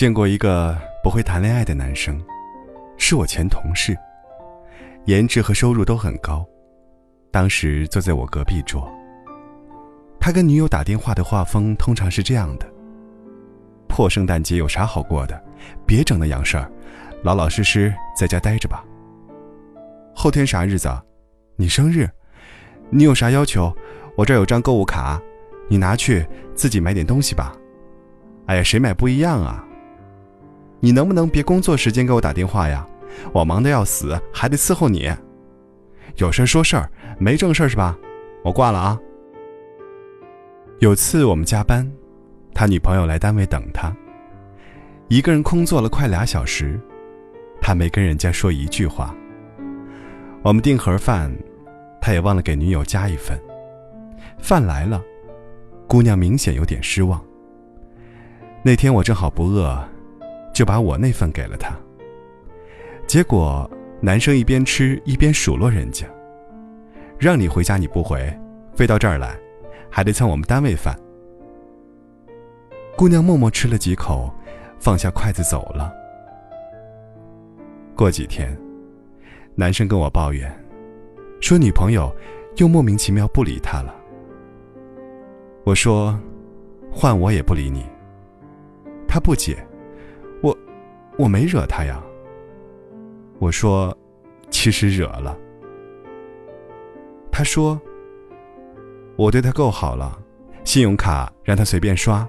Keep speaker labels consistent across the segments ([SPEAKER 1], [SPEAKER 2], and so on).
[SPEAKER 1] 见过一个不会谈恋爱的男生，是我前同事，颜值和收入都很高，当时坐在我隔壁桌。他跟女友打电话的画风通常是这样的：破圣诞节有啥好过的？别整那洋事儿，老老实实在家待着吧。后天啥日子？你生日？你有啥要求？我这儿有张购物卡，你拿去自己买点东西吧。哎呀，谁买不一样啊？你能不能别工作时间给我打电话呀？我忙得要死，还得伺候你。有事说事儿，没正事是吧？我挂了啊。有次我们加班，他女朋友来单位等他，一个人空坐了快俩小时，他没跟人家说一句话。我们订盒饭，他也忘了给女友加一份。饭来了，姑娘明显有点失望。那天我正好不饿，就把我那份给了他。结果男生一边吃一边数落人家：“让你回家你不回，飞到这儿来，还得蹭我们单位饭。”姑娘默默吃了几口，放下筷子走了。过几天。男生跟我抱怨，说女朋友又莫名其妙不理他了。我说，换我也不理你。他不解，我没惹他呀。我说，其实惹了。他说，我对他够好了，信用卡让他随便刷，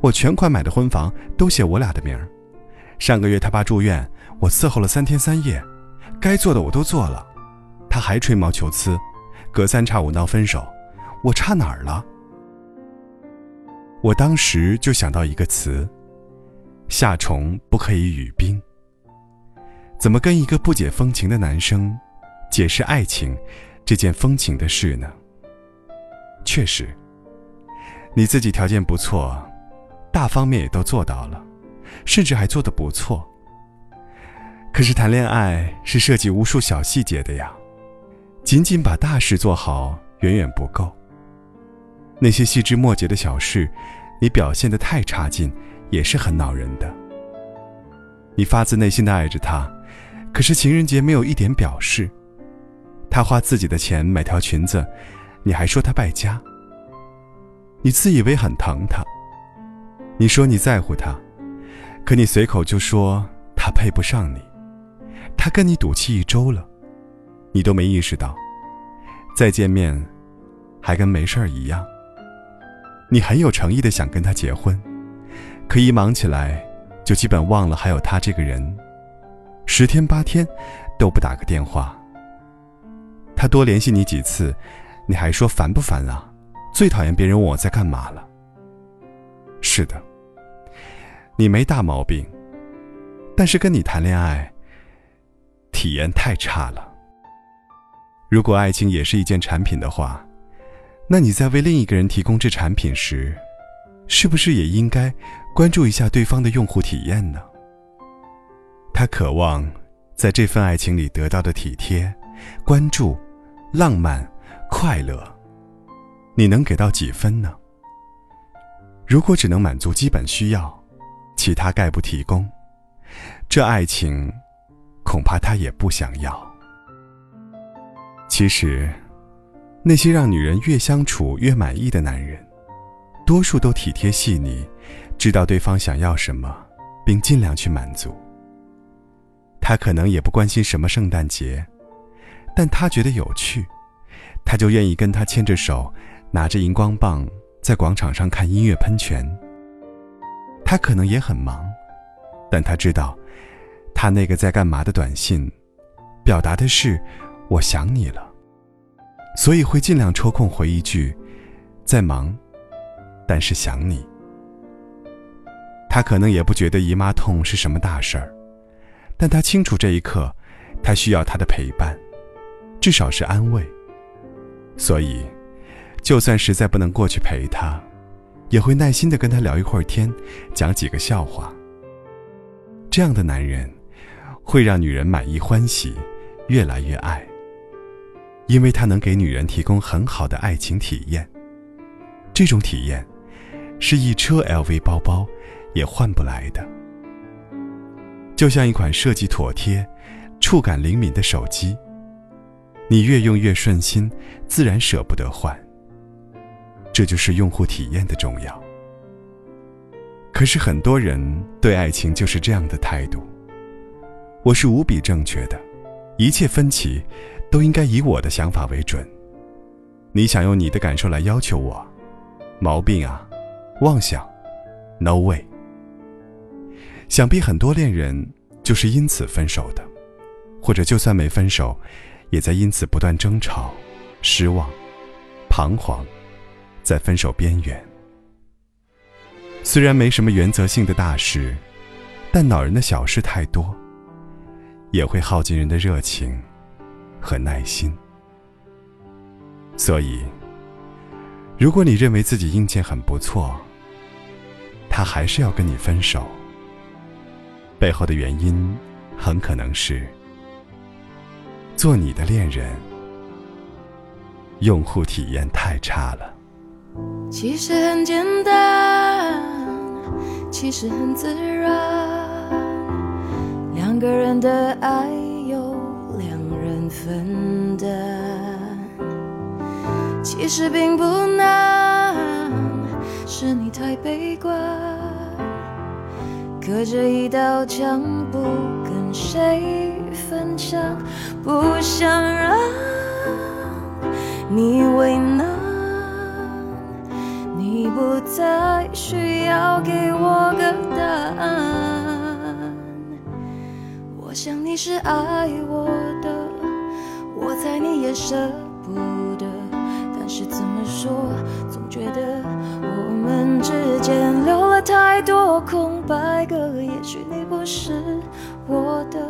[SPEAKER 1] 我全款买的婚房都写我俩的名儿。上个月他爸住院，我伺候了三天三夜。该做的我都做了，他还吹毛求疵，隔三差五闹分手，我差哪儿了？我当时就想到一个词：夏虫不可以语冰。怎么跟一个不解风情的男生解释爱情这件风情的事呢？确实，你自己条件不错，大方面也都做到了，甚至还做得不错。可是谈恋爱是涉及无数小细节的呀，仅仅把大事做好远远不够。那些细枝末节的小事，你表现得太差劲，也是很恼人的。你发自内心的爱着他，可是情人节没有一点表示。他花自己的钱买条裙子，你还说他败家。你自以为很疼他，你说你在乎他，可你随口就说他配不上你。他跟你赌气一周了，你都没意识到，再见面，还跟没事儿一样。你很有诚意的想跟他结婚，可一忙起来，就基本忘了还有他这个人，十天八天都不打个电话。他多联系你几次，你还说烦不烦啊？最讨厌别人问我在干嘛了。是的，你没大毛病，但是跟你谈恋爱。体验太差了。如果爱情也是一件产品的话，那你在为另一个人提供这产品时，是不是也应该关注一下对方的用户体验呢？他渴望在这份爱情里得到的体贴、关注、浪漫、快乐，你能给到几分呢？如果只能满足基本需要，其他概不提供，这爱情。恐怕他也不想要。其实，那些让女人越相处越满意的男人，多数都体贴细腻，知道对方想要什么，并尽量去满足。他可能也不关心什么圣诞节，但他觉得有趣，他就愿意跟他牵着手，拿着荧光棒在广场上看音乐喷泉。他可能也很忙，但他知道。他那个在干嘛的短信，表达的是“我想你了”，所以会尽量抽空回一句“在忙，但是想你”。他可能也不觉得姨妈痛是什么大事儿，但他清楚这一刻，他需要她的陪伴，至少是安慰。所以，就算实在不能过去陪他，也会耐心的跟他聊一会儿天，讲几个笑话。这样的男人。会让女人满意欢喜，越来越爱。因为他能给女人提供很好的爱情体验，这种体验，是一车 LV 包包也换不来的。就像一款设计妥帖、触感灵敏的手机，你越用越顺心，自然舍不得换。这就是用户体验的重要。可是很多人对爱情就是这样的态度：我是无比正确的，一切分歧都应该以我的想法为准。你想用你的感受来要求我，毛病啊，妄想，no way。想必很多恋人就是因此分手的，或者就算没分手，也在因此不断争吵、失望、彷徨，在分手边缘。虽然没什么原则性的大事，但恼人的小事太多，也会耗尽人的热情和耐心。所以，如果你认为自己硬件很不错，他还是要跟你分手。背后的原因，很可能是做你的恋人，用户体验太差了。
[SPEAKER 2] 其实很简单，其实很自然，两个人的爱由两人分担。其实并不难，是你太悲观。隔着一道墙，不跟谁分享，不想让你为难。你不再需要给我个答案。我想你是爱我的，我猜你也舍不得。但是怎么说，总觉得之间留了太多空白格。也许你不是我的，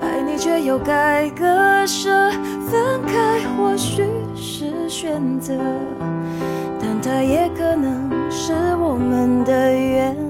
[SPEAKER 2] 爱你却又该割舍。分开或许是选择，但它也可能是我们的缘。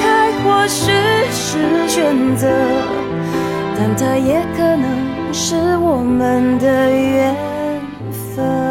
[SPEAKER 2] 或许是选择但它也可能是我们的缘分。